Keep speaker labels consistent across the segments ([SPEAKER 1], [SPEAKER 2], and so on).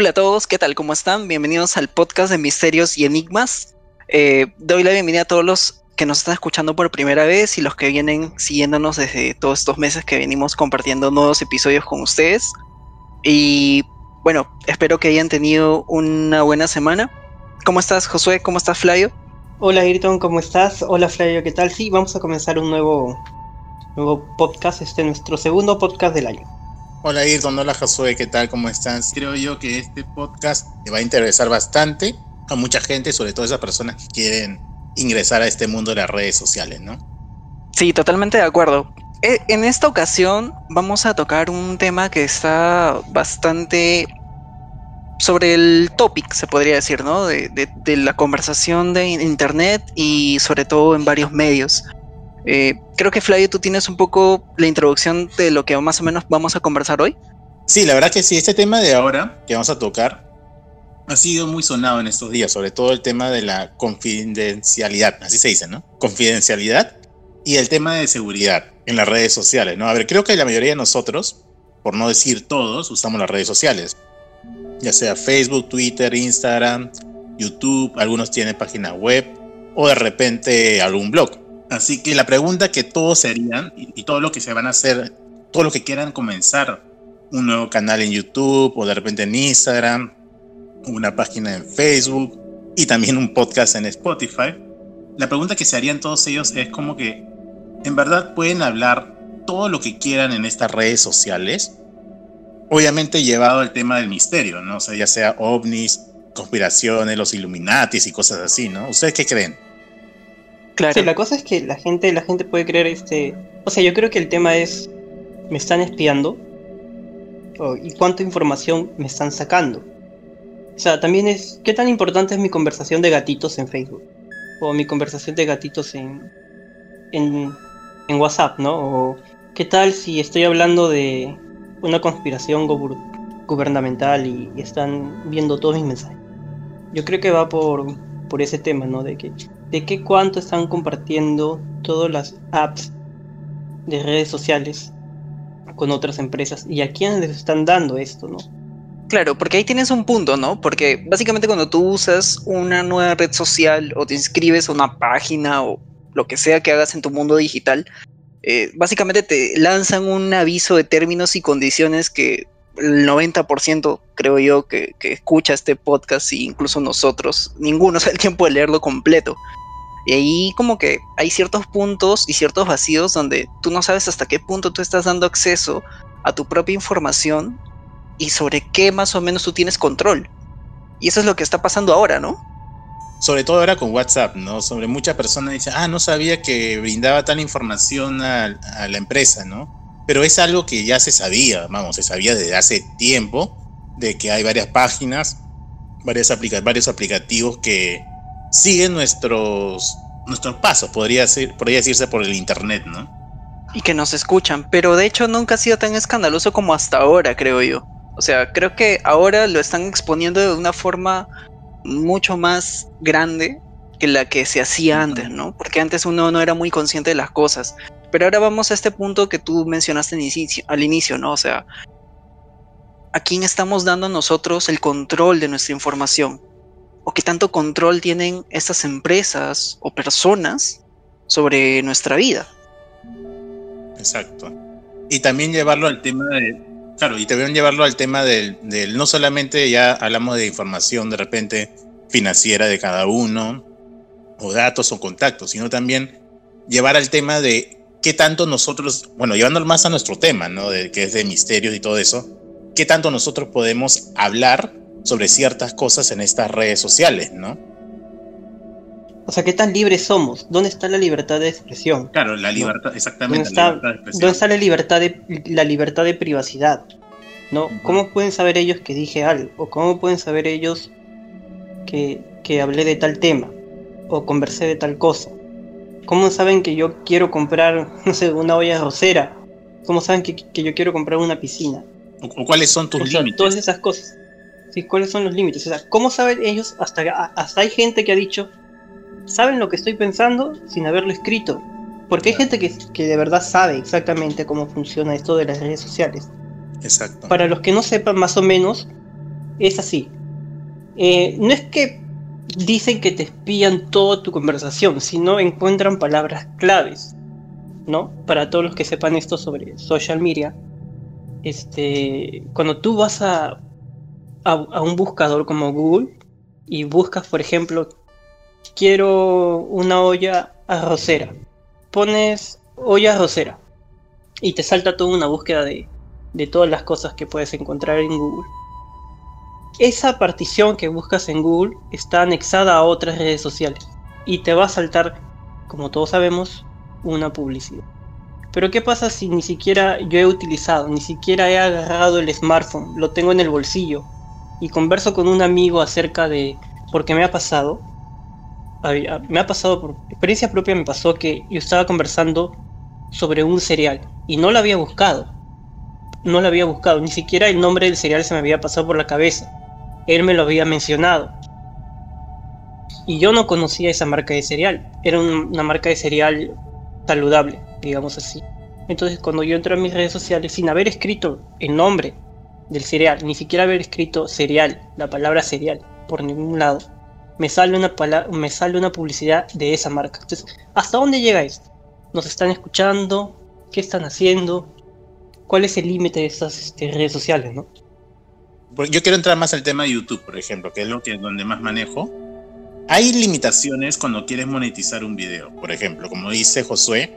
[SPEAKER 1] Hola a todos, ¿qué tal? ¿Cómo están? Bienvenidos al podcast de Misterios y Enigmas. Eh, doy la bienvenida a todos los que nos están escuchando por primera vez y los que vienen siguiéndonos desde todos estos meses que venimos compartiendo nuevos episodios con ustedes. Y bueno, espero que hayan tenido una buena semana. ¿Cómo estás, Josué? ¿Cómo estás, Flavio?
[SPEAKER 2] Hola, Ayrton, ¿cómo estás? Hola, Flavio, ¿qué tal? Sí, vamos a comenzar un nuevo, nuevo podcast, este es nuestro segundo podcast del año.
[SPEAKER 3] Hola Ayrton, hola Josué, ¿qué tal? ¿Cómo estás? Creo yo que este podcast te va a interesar bastante a mucha gente, sobre todo a esas personas que quieren ingresar a este mundo de las redes sociales, ¿no?
[SPEAKER 1] Sí, totalmente de acuerdo. Eh, en esta ocasión vamos a tocar un tema que está bastante sobre el topic, se podría decir, ¿no? De, la conversación de Internet y sobre todo en varios medios. Eh, creo que Flavio, tú tienes un poco la introducción de lo que más o menos vamos a conversar hoy.
[SPEAKER 3] Sí, la verdad que sí, este tema de ahora que vamos a tocar ha sido muy sonado en estos días, sobre todo el tema de la confidencialidad, así se dice, ¿no? Confidencialidad y el tema de seguridad en las redes sociales, ¿no? A ver, creo que la mayoría de nosotros, por no decir todos, usamos las redes sociales, ya sea Facebook, Twitter, Instagram, YouTube, algunos tienen página web o de repente algún blog. Así que la pregunta que todos serían y, todo lo que se van a hacer, todo lo que quieran comenzar un nuevo canal en YouTube o de repente en Instagram una página en Facebook y también un podcast en Spotify. La pregunta que se harían todos ellos es como que, ¿en verdad pueden hablar todo lo que quieran en estas redes sociales? Obviamente llevado al tema del misterio, ¿no? O sea, ya sea ovnis, conspiraciones, los Illuminatis y cosas así, ¿no? ¿Ustedes qué creen?
[SPEAKER 2] Sí, la cosa es que la gente, la gente puede creer este. O sea, yo creo que el tema es. Me están espiando. y cuánta información me están sacando. O sea, también es, ¿qué tan importante es mi conversación de gatitos en Facebook? O mi conversación de gatitos en, en, en WhatsApp, ¿no? O qué tal si estoy hablando de una conspiración gubernamental y, están viendo todos mis mensajes. Yo creo que va por, por ese tema, ¿no? De que, de qué cuánto están compartiendo todas las apps de redes sociales con otras empresas y a quiénes les están dando esto, ¿no?
[SPEAKER 1] Claro, porque ahí tienes un punto, ¿no? Porque básicamente cuando tú usas una nueva red social o te inscribes a una página o lo que sea que hagas en tu mundo digital, eh, básicamente te lanzan un aviso de términos y condiciones que el 90% creo yo que, escucha este podcast e incluso nosotros, ninguno se el tiempo de leerlo completo. Y ahí como que hay ciertos puntos y ciertos vacíos donde tú no sabes hasta qué punto tú estás dando acceso a tu propia información y sobre qué más o menos tú tienes control. Y eso es lo que está pasando ahora, ¿no?
[SPEAKER 3] Sobre todo ahora con WhatsApp, ¿no? Sobre muchas personas dicen, ah, no sabía que brindaba tal información a, la empresa, ¿no? Pero es algo que ya se sabía, vamos, se sabía desde hace tiempo, de que hay varias páginas, varias varios aplicativos que siguen nuestros, nuestros pasos, podría, ser, podría decirse por el Internet, ¿no?
[SPEAKER 1] Y que nos escuchan, pero de hecho nunca ha sido tan escandaloso como hasta ahora, creo yo. O sea, creo que ahora lo están exponiendo de una forma mucho más grande que la que se hacía antes, ¿no? Porque antes uno no era muy consciente de las cosas. Pero ahora vamos a este punto que tú mencionaste al inicio, ¿no? O sea, ¿a quién estamos dando nosotros el control de nuestra información? ¿O qué tanto control tienen estas empresas o personas sobre nuestra vida?
[SPEAKER 3] Exacto. Y también llevarlo al tema de, Claro, y también llevarlo al tema del, no solamente ya hablamos de información de repente financiera de cada uno, o datos o contactos, sino también llevar al tema de qué tanto nosotros, bueno, llevándolo más a nuestro tema, ¿no? De, que es de misterios y todo eso, qué tanto nosotros podemos hablar sobre ciertas cosas en estas redes sociales, ¿no?
[SPEAKER 2] O sea, ¿qué tan libres somos? ¿Dónde está la libertad de expresión?
[SPEAKER 3] Claro, la libertad, exactamente.
[SPEAKER 2] ¿Dónde está, ¿Dónde está la libertad de la libertad de privacidad? ¿No? ¿Cómo pueden saber ellos que dije algo? ¿O cómo pueden saber ellos que, que hablé de tal tema? ¿O conversé de tal cosa? ¿Cómo saben que yo quiero comprar, no sé, una olla rosera? ¿Cómo saben que, que yo quiero comprar una piscina?
[SPEAKER 3] ¿O, cuáles son tus límites?
[SPEAKER 2] Todas esas cosas. Sí, ¿cuáles son los límites? O sea, ¿cómo saben ellos? Hasta, hasta hay gente que ha dicho, saben lo que estoy pensando sin haberlo escrito. Porque hay gente que, que, de verdad sabe exactamente cómo funciona esto de las redes sociales.
[SPEAKER 3] Exacto.
[SPEAKER 2] Para los que no sepan más o menos, es así. Eh, no es que dicen que te espían toda tu conversación, sino encuentran palabras claves, ¿no? Para todos los que sepan esto sobre social media, este, cuando tú vas a, a, un buscador como Google y buscas, por ejemplo, quiero una olla arrocera, pones olla arrocera y te salta toda una búsqueda de, de todas las cosas que puedes encontrar en Google. Esa partición que buscas en Google está anexada a otras redes sociales y te va a saltar, como todos sabemos, una publicidad. Pero ¿qué pasa si ni siquiera yo he utilizado, ni siquiera he agarrado el smartphone, lo tengo en el bolsillo y converso con un amigo acerca de porque me ha pasado? Me ha pasado por experiencia propia, me pasó que yo estaba conversando sobre un cereal y no lo había buscado. No lo había buscado, ni siquiera el nombre del cereal se me había pasado por la cabeza. Él me lo había mencionado. Y yo no conocía esa marca de cereal. Era una marca de cereal saludable, digamos así. Entonces cuando yo entro a mis redes sociales sin haber escrito el nombre del cereal, ni siquiera haber escrito cereal, la palabra cereal, por ningún lado, me sale una, me sale una publicidad de esa marca. Entonces, ¿hasta dónde llega esto? ¿Nos están escuchando? ¿Qué están haciendo? ¿Cuál es el límite de estas este, redes sociales, no?
[SPEAKER 3] Yo quiero entrar más al tema de YouTube, por ejemplo, que es lo que donde más manejo. Hay limitaciones cuando quieres monetizar un video. Por ejemplo, como dice Josué,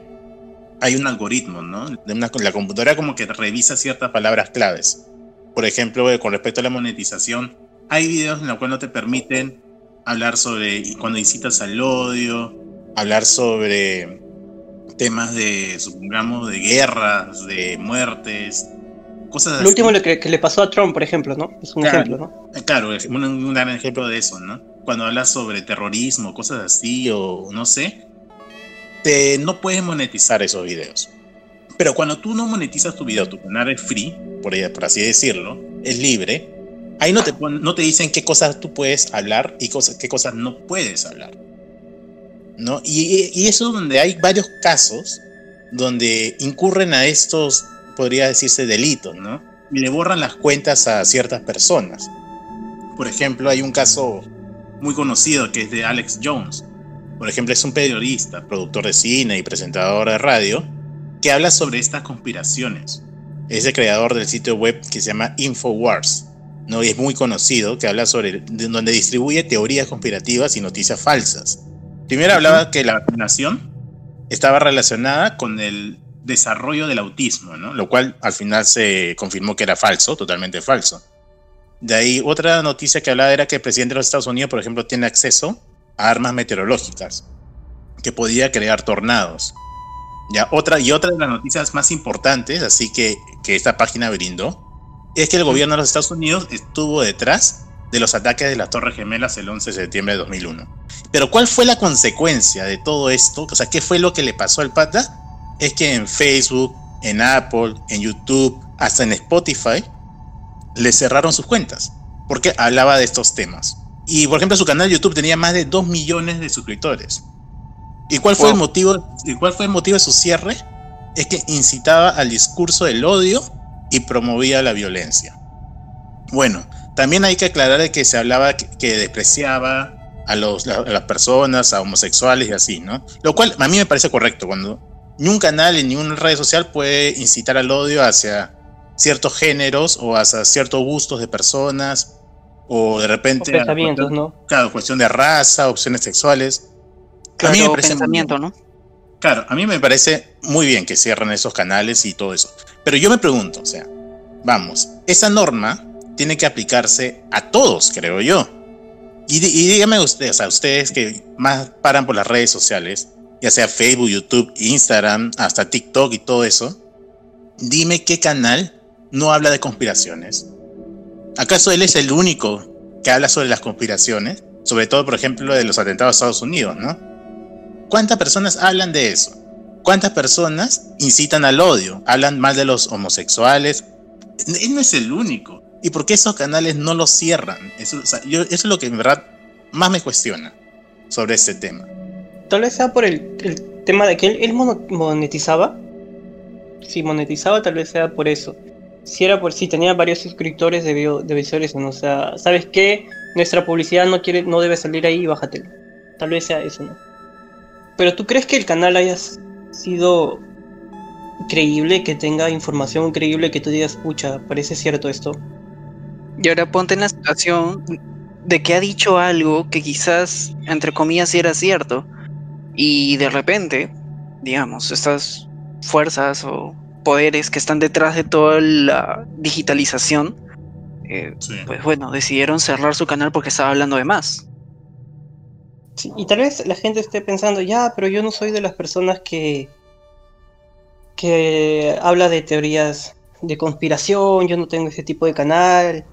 [SPEAKER 3] hay un algoritmo, ¿no? La computadora como que revisa ciertas palabras claves. Por ejemplo, eh, con respecto a la monetización, hay videos en los cuales no te permiten hablar sobre cuando incitas al odio, hablar sobre temas de, supongamos, de guerras, de muertes, cosas así.
[SPEAKER 2] Lo último que, que, le pasó a Trump, por ejemplo, ¿no? Es un ejemplo, ¿no?
[SPEAKER 3] Eh, claro, un, un, gran ejemplo de eso, ¿no? Cuando hablas sobre terrorismo, cosas así, o no sé, te, no puedes monetizar esos videos. Pero cuando tú no monetizas tu video, tu canal es free, por, por así decirlo, es libre, ahí no te, no te dicen qué cosas tú puedes hablar y cosas, qué cosas no puedes hablar. ¿no? Y, y eso es donde hay varios casos donde incurren a estos, podría decirse, delitos, ¿no? Y le borran las cuentas a ciertas personas. Por ejemplo, hay un caso muy conocido que es de Alex Jones. Por ejemplo, es un periodista, productor de cine y presentador de radio que habla sobre estas conspiraciones. Es el creador del sitio web que se llama Infowars, ¿no? y es muy conocido, que habla sobre donde distribuye teorías conspirativas y noticias falsas. Primero hablaba que la vacunación estaba relacionada con el desarrollo del autismo, ¿no? lo cual al final se confirmó que era falso, totalmente falso. De ahí otra noticia que hablaba era que el presidente de los Estados Unidos, por ejemplo, tiene acceso a armas meteorológicas, que podía crear tornados. Ya, otra, y otra de las noticias más importantes, así que, que esta página brindó, es que el gobierno de los Estados Unidos estuvo detrás de los ataques de las Torres Gemelas el 11 de septiembre de 2001. Pero ¿cuál fue la consecuencia de todo esto? O sea, ¿qué fue lo que le pasó al pata? Es que en Facebook, en Apple, en YouTube, hasta en Spotify, le cerraron sus cuentas, porque hablaba de estos temas. Y por ejemplo, su canal de YouTube tenía más de 2 millones de suscriptores. ¿Y cuál fue el motivo? ¿Y cuál fue el motivo de su cierre? Es que incitaba al discurso del odio y promovía la violencia. Bueno, también hay que aclarar que se hablaba que, despreciaba a, los, las personas, a homosexuales y así, ¿no? Lo cual a mí me parece correcto, cuando ni un canal ni una red social puede incitar al odio hacia ciertos géneros o hacia ciertos gustos de personas o de repente...
[SPEAKER 2] pensamientos, ¿no?
[SPEAKER 3] Claro, cuestión de raza, opciones sexuales.
[SPEAKER 1] Claro, a mí me parece pensamiento, ¿no?
[SPEAKER 3] Claro, a mí me parece muy bien que cierren esos canales y todo eso. Pero yo me pregunto, o sea, vamos, esa norma tiene que aplicarse a todos, creo yo. Y, díganme ustedes, a ustedes que más paran por las redes sociales, ya sea Facebook, YouTube, Instagram, hasta TikTok y todo eso, dime qué canal no habla de conspiraciones. ¿Acaso él es el único que habla sobre las conspiraciones? Sobre todo, por ejemplo, de los atentados a Estados Unidos, ¿no? ¿Cuántas personas hablan de eso? ¿Cuántas personas incitan al odio? Hablan mal de los homosexuales. Él no es el único. ¿Y por qué esos canales no los cierran? Eso, es lo que en verdad más me cuestiona sobre este tema.
[SPEAKER 2] Tal vez sea por el, tema de que él, monetizaba. Si monetizaba, tal vez sea por eso. si era por si tenía varios suscriptores debió, debe ser eso. O sea, ¿sabes qué? Nuestra publicidad no quiere, no debe salir ahí, bájatelo. Tal vez sea eso, ¿no? Pero ¿tú crees que el canal haya sido creíble, que tenga información creíble, que tú digas, pucha, parece cierto esto?
[SPEAKER 1] Y ahora ponte en la situación de que ha dicho algo que quizás, entre comillas, sí era cierto. Y de repente, digamos, estas fuerzas o poderes que están detrás de toda la digitalización, eh, pues bueno, decidieron cerrar su canal porque estaba hablando de más.
[SPEAKER 2] Y tal vez la gente esté pensando, ya, pero yo no soy de las personas que, que habla de teorías de conspiración, yo no tengo ese tipo de canal.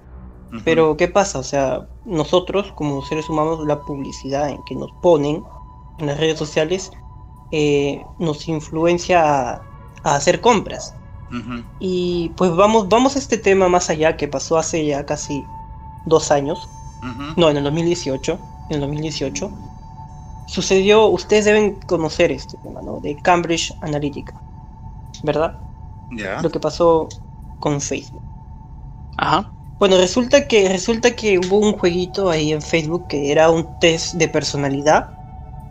[SPEAKER 2] Pero ¿qué pasa? O sea, nosotros como seres humanos, la publicidad en que nos ponen en las redes sociales eh, nos influencia a, hacer compras. Y pues vamos, vamos a este tema más allá que pasó hace ya casi dos años. No, en el 2018. En el 2018. Sucedió, ustedes deben conocer este tema, ¿no? De Cambridge Analytica. ¿Verdad? Ya. Lo que pasó con Facebook.
[SPEAKER 1] Ajá.
[SPEAKER 2] Bueno, resulta que, resulta que hubo un jueguito ahí en Facebook que era un test de personalidad,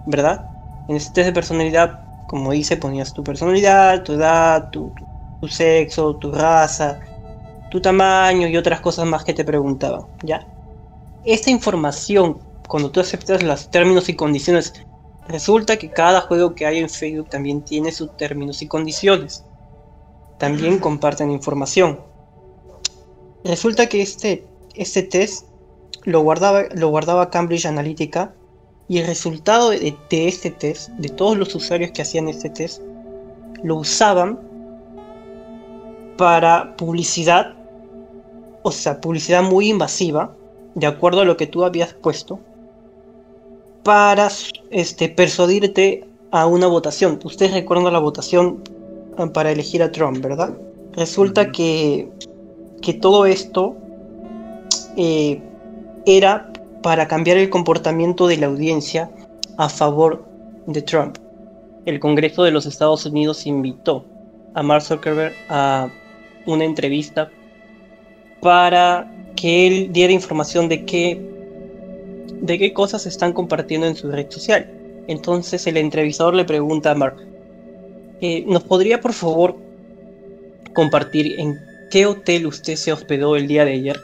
[SPEAKER 2] ¿verdad? En ese test de personalidad, como dice, ponías tu personalidad, tu edad, tu, tu sexo, tu raza, tu tamaño y otras cosas más que te preguntaban, ¿ya? Esta información, cuando tú aceptas los términos y condiciones, resulta que cada juego que hay en Facebook también tiene sus términos y condiciones. También comparten información. Resulta que este, este test lo guardaba, lo guardaba Cambridge Analytica y el resultado de, de este test, de todos los usuarios que hacían este test, lo usaban para publicidad, o sea, publicidad muy invasiva, de acuerdo a lo que tú habías puesto, para este, persuadirte a una votación. Ustedes recuerdan la votación para elegir a Trump, ¿verdad? Resulta que, que todo esto eh, era para cambiar el comportamiento de la audiencia a favor de Trump. El Congreso de los Estados Unidos invitó a Mark Zuckerberg a una entrevista para que él diera información de qué, de qué cosas están compartiendo en su red social. Entonces el entrevistador le pregunta a Mark, eh, ¿nos podría por favor compartir en qué hotel usted se hospedó el día de ayer?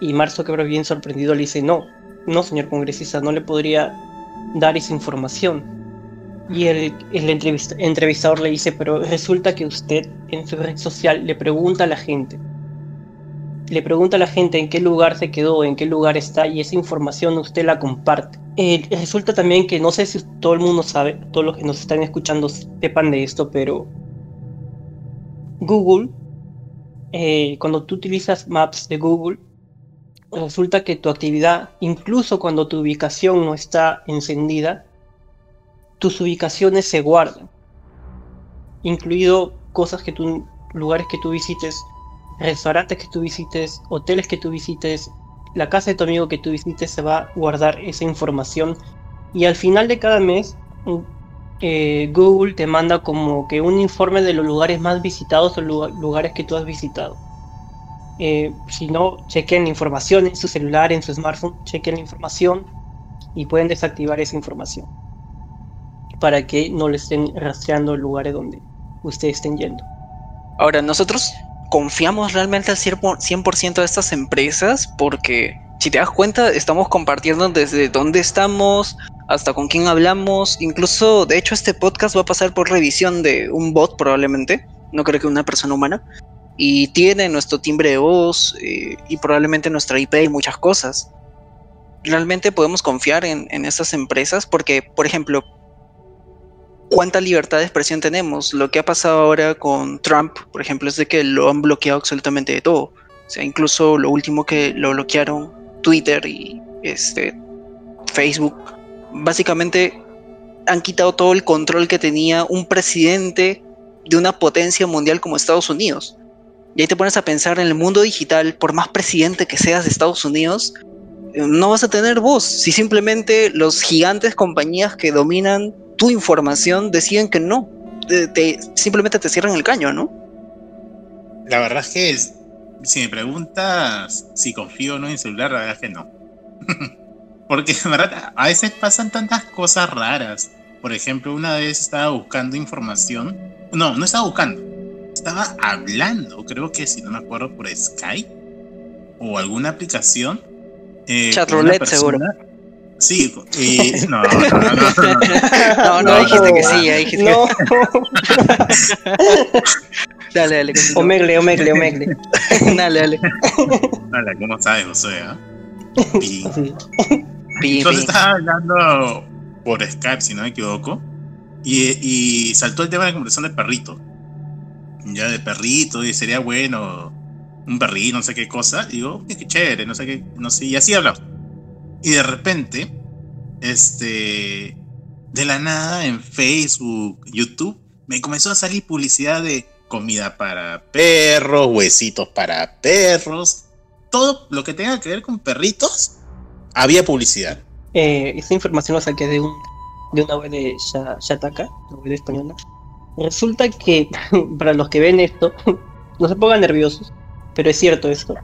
[SPEAKER 2] Y Mark Zuckerberg bien sorprendido le dice, no, no señor congresista, no le podría dar esa información. Y el entrevistador le dice, pero resulta que usted en su red social le pregunta a la gente, le pregunta a la gente en qué lugar se quedó, en qué lugar está, y esa información usted la comparte. Eh, resulta también que no sé si todo el mundo sabe, todos los que nos están escuchando sepan de esto, pero Google, eh, cuando tú utilizas Maps de Google, resulta que tu actividad, incluso cuando tu ubicación no está encendida, tus ubicaciones se guardan, incluido cosas que tú, lugares que tú visites, restaurantes que tú visites, hoteles que tú visites, la casa de tu amigo que tú visites, se va a guardar esa información y al final de cada mes eh, Google te manda como que un informe de los lugares más visitados o lugares que tú has visitado. Eh, si no, chequen la información en su celular, en su smartphone, chequen la información y pueden desactivar esa información para que no le estén rastreando lugares donde ustedes estén yendo.
[SPEAKER 1] Ahora, nosotros confiamos realmente al 100% de estas empresas porque si te das cuenta estamos compartiendo desde dónde estamos hasta con quién hablamos, incluso de hecho este podcast va a pasar por revisión de un bot probablemente, no creo que una persona humana, y tiene nuestro timbre de voz eh, y probablemente nuestra IP y muchas cosas. Realmente podemos confiar en, en estas empresas porque, por ejemplo, cuánta libertad de expresión tenemos. Lo que ha pasado ahora con Trump, por ejemplo, es de que lo han bloqueado absolutamente de todo. O sea, incluso lo último que lo bloquearon, Twitter y este Facebook, básicamente han quitado todo el control que tenía un presidente de una potencia mundial como Estados Unidos. Y ahí te pones a pensar en el mundo digital, por más presidente que seas de Estados Unidos, no vas a tener voz si simplemente los gigantes compañías que dominan tu información deciden que no, te, simplemente te cierran el caño, ¿no?
[SPEAKER 3] La verdad es que si me preguntas si confío o no en el celular, la verdad es que no. Porque en verdad a veces pasan tantas cosas raras. Por ejemplo, una vez estaba buscando información. No, no estaba buscando. Estaba hablando, creo que si no me acuerdo, por Skype o alguna aplicación.
[SPEAKER 1] Eh, Chatroulette, seguro.
[SPEAKER 3] Sí, y no, no, no, no,
[SPEAKER 1] no, no, dijiste que sí, ahí dijiste no. dale, dale.
[SPEAKER 2] Omegle, omegle, omegle.
[SPEAKER 1] dale, dale.
[SPEAKER 3] Dale, ¿cómo sabes, José? ¿eh? Entonces estaba hablando por Skype, si no me equivoco, y, y saltó el tema de la conversación de perrito. Ya de perrito, y sería bueno un perrito, no sé qué cosa. Y digo, qué chévere, no sé qué, no sé, y así hablamos. Y de repente, este, de la nada en Facebook, YouTube, me comenzó a salir publicidad de comida para perros, huesitos para perros, todo lo que tenga que ver con perritos, había publicidad.
[SPEAKER 2] Eh, esta información la saqué de, un, de una web de Shataka, una web española. Resulta que, para los que ven esto, no se pongan nerviosos, pero es cierto esto.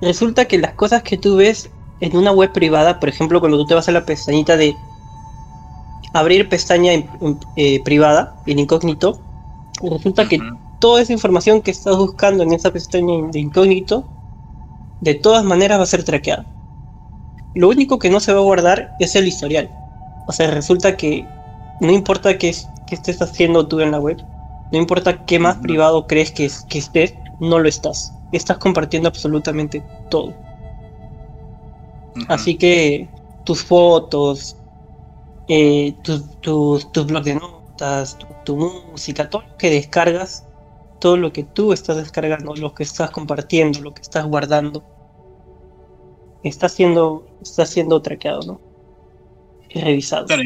[SPEAKER 2] Resulta que las cosas que tú ves en una web privada, por ejemplo, cuando tú te vas a la pestañita de abrir pestaña eh, privada, en incógnito, resulta que toda esa información que estás buscando en esa pestaña de incógnito, de todas maneras va a ser traqueada. Lo único que no se va a guardar es el historial. O sea, resulta que no importa qué, estés haciendo tú en la web, no importa qué más privado crees que, que estés, no lo estás. Estás compartiendo absolutamente todo. Así que tus fotos, eh, tus tu, blogs de notas, tu, música, todo lo que descargas, todo lo que tú estás descargando, lo que estás compartiendo, lo que estás guardando, está siendo, está siendo traqueado, ¿no? Y revisado.
[SPEAKER 3] Claro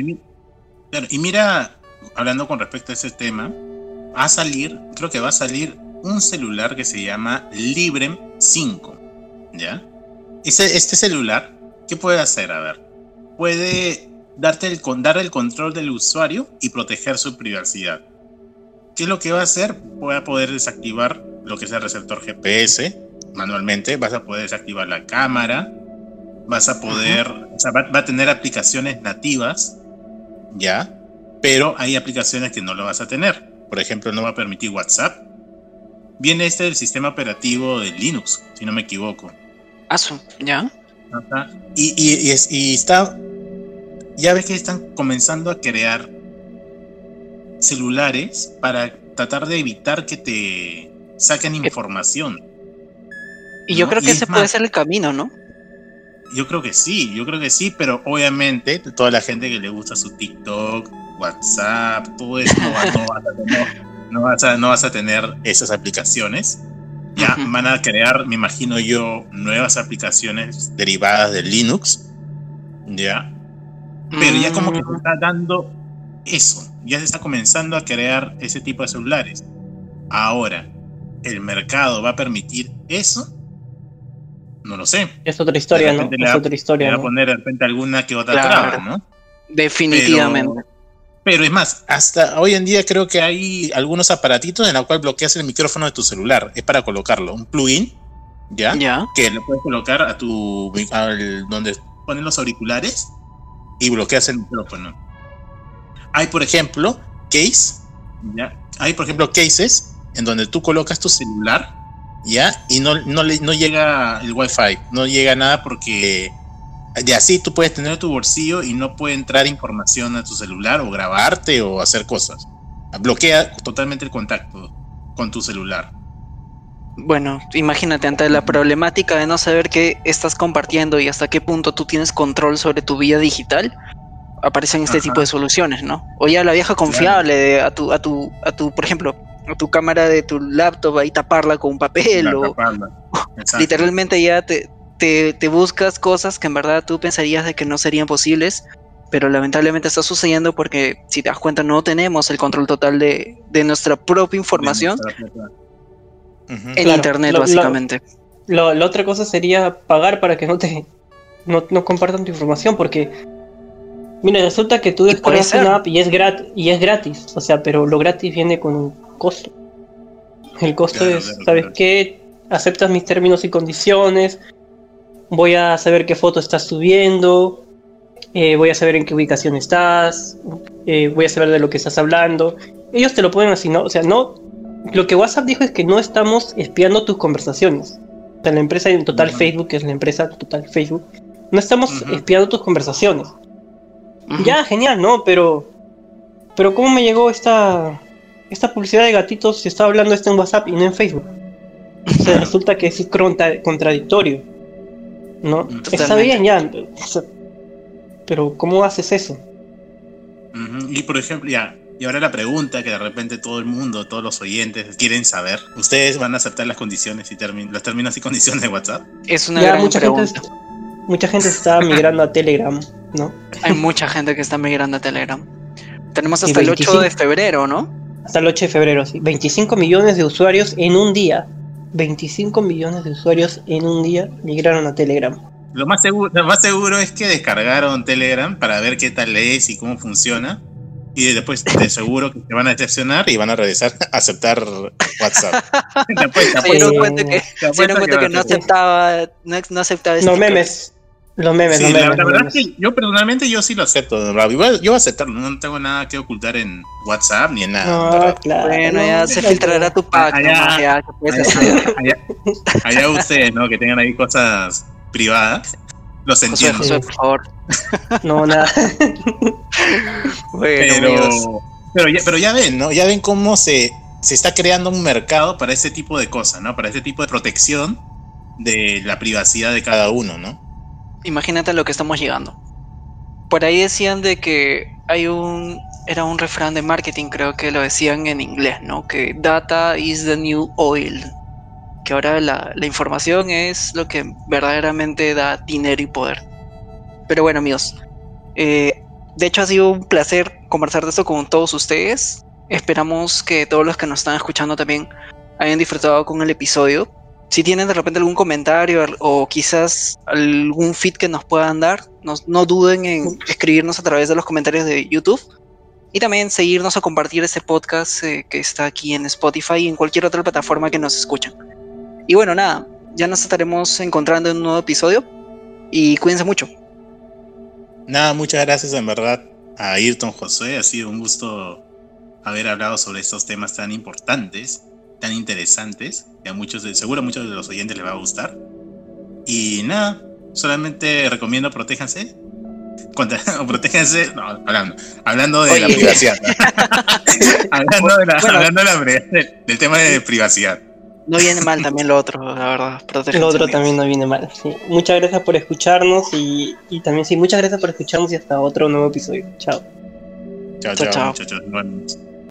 [SPEAKER 3] y, mira, hablando con respecto a ese tema, va a salir, creo que va a salir un celular que se llama Librem 5, ¿ya? este celular ¿Qué puede hacer? A ver, puede darte el, dar el control del usuario y proteger su privacidad. ¿Qué es lo que va a hacer? Voy a poder desactivar lo que es el receptor GPS manualmente, vas a poder desactivar la cámara, vas a poder, o sea, va, a tener aplicaciones nativas, ya, pero hay aplicaciones que no lo vas a tener. Por ejemplo, no va a permitir WhatsApp. Viene este del sistema operativo de Linux, si no me equivoco.
[SPEAKER 1] Asu, ¿ya?
[SPEAKER 3] Y, y, y, está. Ya ves que están comenzando a crear celulares para tratar de evitar que te saquen información.
[SPEAKER 1] Y yo creo que ese puede ser el camino, ¿no?
[SPEAKER 3] Yo creo que sí, yo creo que sí, pero obviamente toda la gente que le gusta su TikTok, WhatsApp, todo eso no, vas, a no vas a tener esas aplicaciones ya van a crear, me imagino yo, nuevas aplicaciones derivadas de Linux. Ya. Pero ya como que se está dando eso. Ya se está comenzando a crear ese tipo de celulares. Ahora, ¿el mercado va a permitir eso? No lo sé.
[SPEAKER 2] Es otra historia, ¿no? Es otra historia.
[SPEAKER 3] va a poner de repente alguna que otra traba, ¿no?
[SPEAKER 1] Definitivamente.
[SPEAKER 3] Pero es más, hasta hoy en día creo que hay algunos aparatitos en los cuales bloqueas el micrófono de tu celular. Es para colocarlo. Un plugin, ¿ya? Que le puedes colocar a tu. donde ponen los auriculares y bloqueas el micrófono. Hay, por ejemplo, case, ¿ya? Hay, por ejemplo, cases en donde tú colocas tu celular, ¿ya? Y no, no, le, no llega el wifi, no llega nada porque y así tú puedes tener tu bolsillo y no puede entrar información a tu celular o grabarte o hacer cosas. Bloquea totalmente el contacto con tu celular.
[SPEAKER 1] Bueno, imagínate ante la problemática de no saber qué estás compartiendo y hasta qué punto tú tienes control sobre tu vida digital, aparecen este tipo de soluciones, ¿no? O ya la vieja confiable a tu, a tu, a tu, por ejemplo, a tu cámara de tu laptop ahí taparla con un papel o literalmente ya te, te, buscas cosas que en verdad tú pensarías de que no serían posibles, pero lamentablemente está sucediendo porque si te das cuenta no tenemos el control total de, nuestra propia información en internet básicamente.
[SPEAKER 2] la otra cosa sería pagar para que no te no, compartan tu información porque mira resulta que tú descargas una app y es gratis y es gratis o sea pero lo gratis viene con un costo. El costo es sabes qué aceptas mis términos y condiciones, voy a saber qué foto estás subiendo, eh, voy a saber en qué ubicación estás, eh, voy a saber de lo que estás hablando. Ellos te lo pueden así, ¿no? O sea, no. Lo que WhatsApp dijo es que no estamos espiando tus conversaciones. O sea, la empresa en total Facebook, que es la empresa total Facebook, no estamos espiando tus conversaciones. Ya, genial, ¿no? Pero. Pero ¿cómo me llegó esta. esta publicidad de gatitos si estaba hablando esto en WhatsApp y no en Facebook? O sea, resulta que es contradictorio. ¿No? Está bien, ya. Pero ¿cómo haces eso?
[SPEAKER 3] Y por ejemplo, ya, y ahora la pregunta que de repente todo el mundo, todos los oyentes quieren saber, ¿ustedes van a aceptar las condiciones y los términos y condiciones de WhatsApp?
[SPEAKER 1] Es una gran
[SPEAKER 2] mucha
[SPEAKER 1] pregunta.
[SPEAKER 2] Gente, mucha gente está migrando a Telegram, ¿no?
[SPEAKER 1] Hay mucha gente que está migrando a Telegram. Tenemos hasta el 8 de febrero, ¿no?
[SPEAKER 2] Hasta el 8 de febrero, sí. 25 millones de usuarios en un día. 25 millones de usuarios en un día migraron a Telegram.
[SPEAKER 3] Lo más seguro, lo más seguro es que descargaron Telegram para ver qué tal es y cómo funciona. Y después de seguro que se van a decepcionar y van a regresar a aceptar WhatsApp.
[SPEAKER 1] se dieron cuenta que, que, no aceptaba, no, aceptaba
[SPEAKER 2] este memes. Los memes, los memes.
[SPEAKER 3] La, verdad es que yo personalmente yo sí lo acepto. Yo voy a aceptarlo, no tengo nada que ocultar en WhatsApp ni en
[SPEAKER 2] nada. claro,
[SPEAKER 1] bueno, ya se filtrará tu pack.
[SPEAKER 3] Allá, allá, allá, ustedes, ¿no? Que tengan ahí cosas privadas. Los entiendo.
[SPEAKER 1] por favor.
[SPEAKER 2] No, nada.
[SPEAKER 3] pero, pero, ya, pero ya ven, ¿no? Ya ven cómo se, se está creando un mercado para ese tipo de cosas, ¿no? Para ese tipo de protección de la privacidad de cada uno, ¿no?
[SPEAKER 1] Imagínate a lo que estamos llegando. Por ahí decían de que hay un era un refrán de marketing, creo que lo decían en inglés, ¿no? Que data is the new oil que ahora la, información es lo que verdaderamente da dinero y poder. Pero bueno amigos, eh, de hecho ha sido un placer conversar de esto con todos ustedes. Esperamos que todos los que nos están escuchando también hayan disfrutado con el episodio. Si tienen de repente algún comentario o quizás algún feed que nos puedan dar, no, duden en escribirnos a través de los comentarios de YouTube. Y también seguirnos o compartir este podcast eh, que está aquí en Spotify y en cualquier otra plataforma que nos escuchen. Y bueno, nada, ya nos estaremos encontrando en un nuevo episodio y cuídense mucho.
[SPEAKER 3] Nada, muchas gracias en verdad a Ayrton Josué, ha sido un gusto haber hablado sobre estos temas tan importantes, tan interesantes, que a muchos, seguro a muchos de los oyentes les va a gustar. Y nada, solamente recomiendo protéjanse. Contra, protéjanse, no, hablando, hablando de la privacidad. hablando, de la, hablando de la, del tema de privacidad
[SPEAKER 1] no viene mal también lo otro, la verdad.
[SPEAKER 2] Lo otro también no viene mal. Sí. Muchas gracias por escucharnos y, y, también sí, muchas gracias por escucharnos y hasta otro nuevo episodio. Chao.
[SPEAKER 3] Chao, chao, chao. chao.